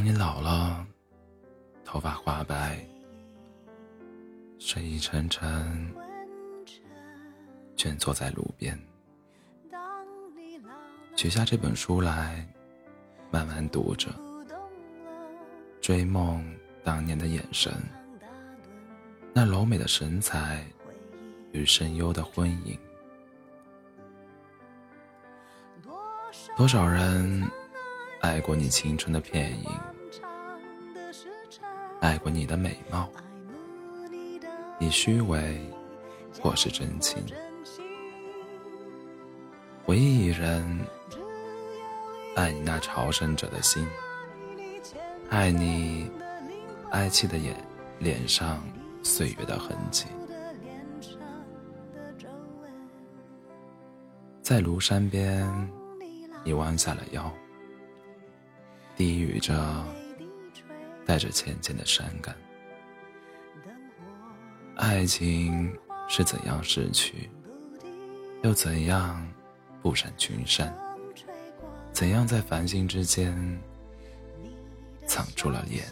当你老了，头发花白，睡意沉沉，蜷坐在路边，取下这本书来，慢慢读着，追梦当年的眼神，那柔美的神采与深幽的婚姻。多少人爱过你青春的片影，爱过你的美貌，你虚伪或是真情，唯一一人爱你那朝圣者的心，爱你哀戚的眼脸上岁月的痕迹，在庐山边。你弯下了腰，低语着，带着浅浅的伤感。爱情是怎样失去，又怎样不闪群山？怎样在繁星之间藏住了眼？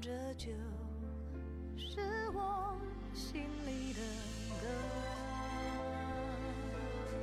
这就是我心里的。